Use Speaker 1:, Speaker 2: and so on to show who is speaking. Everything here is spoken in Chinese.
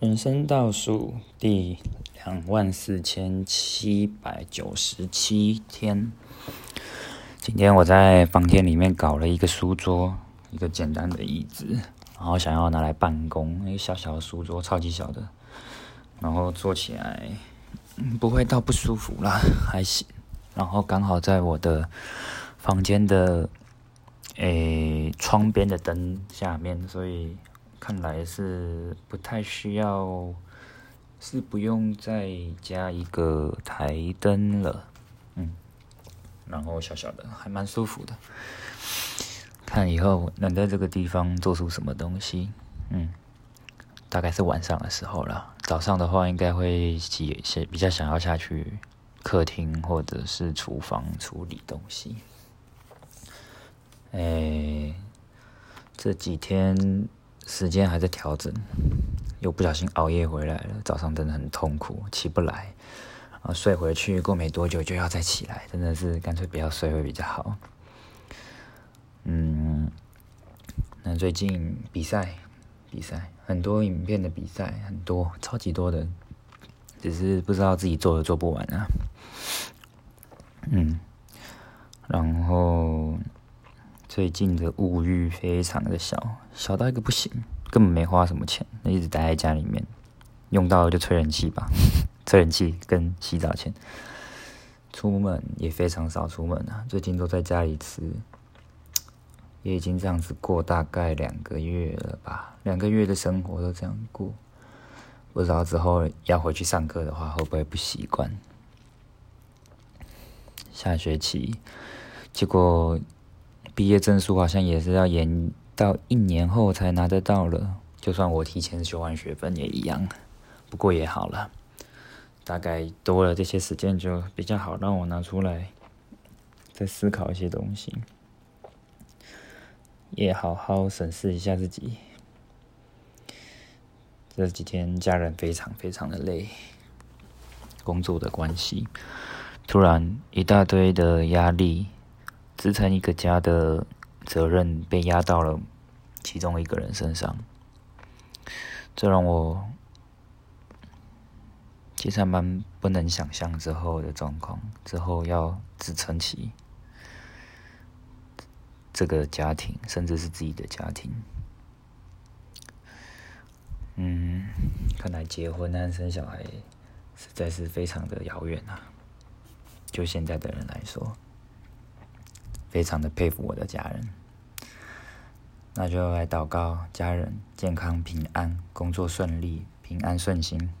Speaker 1: 人生倒数第两万四千七百九十七天。今天我在房间里面搞了一个书桌，一个简单的椅子，然后想要拿来办公。一个小小的书桌，超级小的，然后坐起来不会到不舒服啦，还行。然后刚好在我的房间的诶窗边的灯下面，所以。看来是不太需要，是不用再加一个台灯了，嗯，然后小小的还蛮舒服的，看以后能在这个地方做出什么东西，嗯，大概是晚上的时候了，早上的话应该会些比较想要下去客厅或者是厨房处理东西，哎，这几天。时间还在调整，又不小心熬夜回来了。早上真的很痛苦，起不来，然后睡回去，过没多久就要再起来，真的是干脆不要睡会比较好。嗯，那最近比赛，比赛很多影片的比赛很多，超级多的，只是不知道自己做的做不完啊。嗯，然后。最近的物欲非常的小，小到一个不行，根本没花什么钱，那一直待在家里面，用到了就吹人气吧，吹人气跟洗澡钱，出门也非常少出门啊，最近都在家里吃，也已经这样子过大概两个月了吧，两个月的生活都这样过，不知道之后要回去上课的话会不会不习惯，下学期，结果。毕业证书好像也是要延到一年后才拿得到了，就算我提前修完学分也一样。不过也好了，大概多了这些时间就比较好让我拿出来再思考一些东西，也好好审视一下自己。这几天家人非常非常的累，工作的关系，突然一大堆的压力。支撑一个家的责任被压到了其中一个人身上，这让我其实还蛮不能想象之后的状况。之后要支撑起这个家庭，甚至是自己的家庭，嗯，看来结婚和生小孩实在是非常的遥远啊！就现在的人来说。非常的佩服我的家人，那就来祷告家人健康平安，工作顺利，平安顺心。